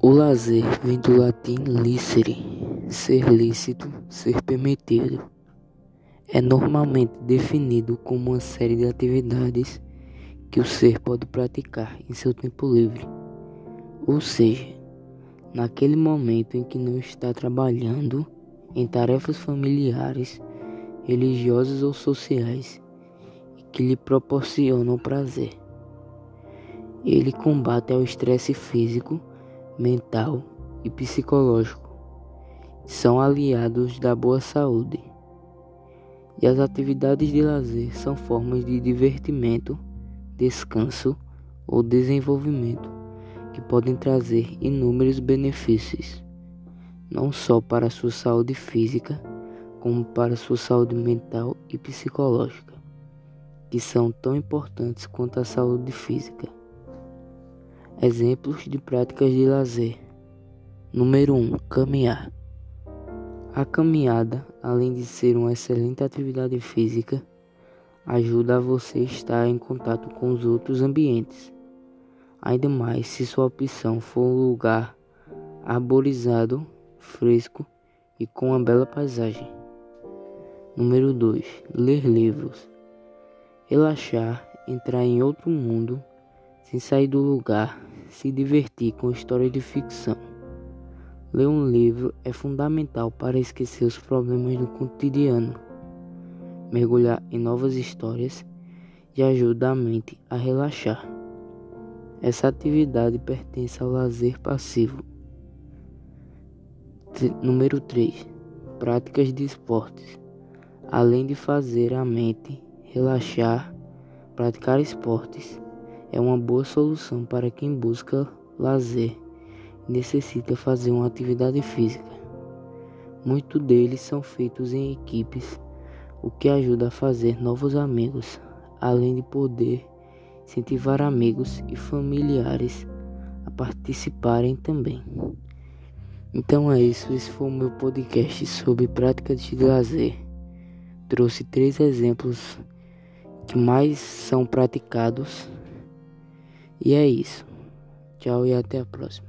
O lazer vem do latim licere, ser lícito, ser permitido. É normalmente definido como uma série de atividades que o ser pode praticar em seu tempo livre, ou seja, naquele momento em que não está trabalhando em tarefas familiares, religiosas ou sociais que lhe proporcionam prazer. Ele combate ao estresse físico, mental e psicológico. São aliados da boa saúde. E as atividades de lazer são formas de divertimento, descanso ou desenvolvimento que podem trazer inúmeros benefícios, não só para a sua saúde física, como para a sua saúde mental e psicológica, que são tão importantes quanto a saúde física. Exemplos de práticas de lazer. Número 1. Um, caminhar. A caminhada, além de ser uma excelente atividade física, ajuda a você estar em contato com os outros ambientes. Ainda mais se sua opção for um lugar arborizado, fresco e com uma bela paisagem. Número 2. Ler livros. Relaxar, entrar em outro mundo sem sair do lugar, se divertir com histórias de ficção. Ler um livro é fundamental para esquecer os problemas do cotidiano, mergulhar em novas histórias e ajuda a mente a relaxar. Essa atividade pertence ao lazer passivo. Número 3. Práticas de esportes. Além de fazer a mente relaxar, praticar esportes é uma boa solução para quem busca lazer e necessita fazer uma atividade física. Muitos deles são feitos em equipes, o que ajuda a fazer novos amigos, além de poder incentivar amigos e familiares a participarem também. Então é isso, esse foi o meu podcast sobre práticas de lazer. Trouxe três exemplos que mais são praticados e é isso. Tchau e até a próxima.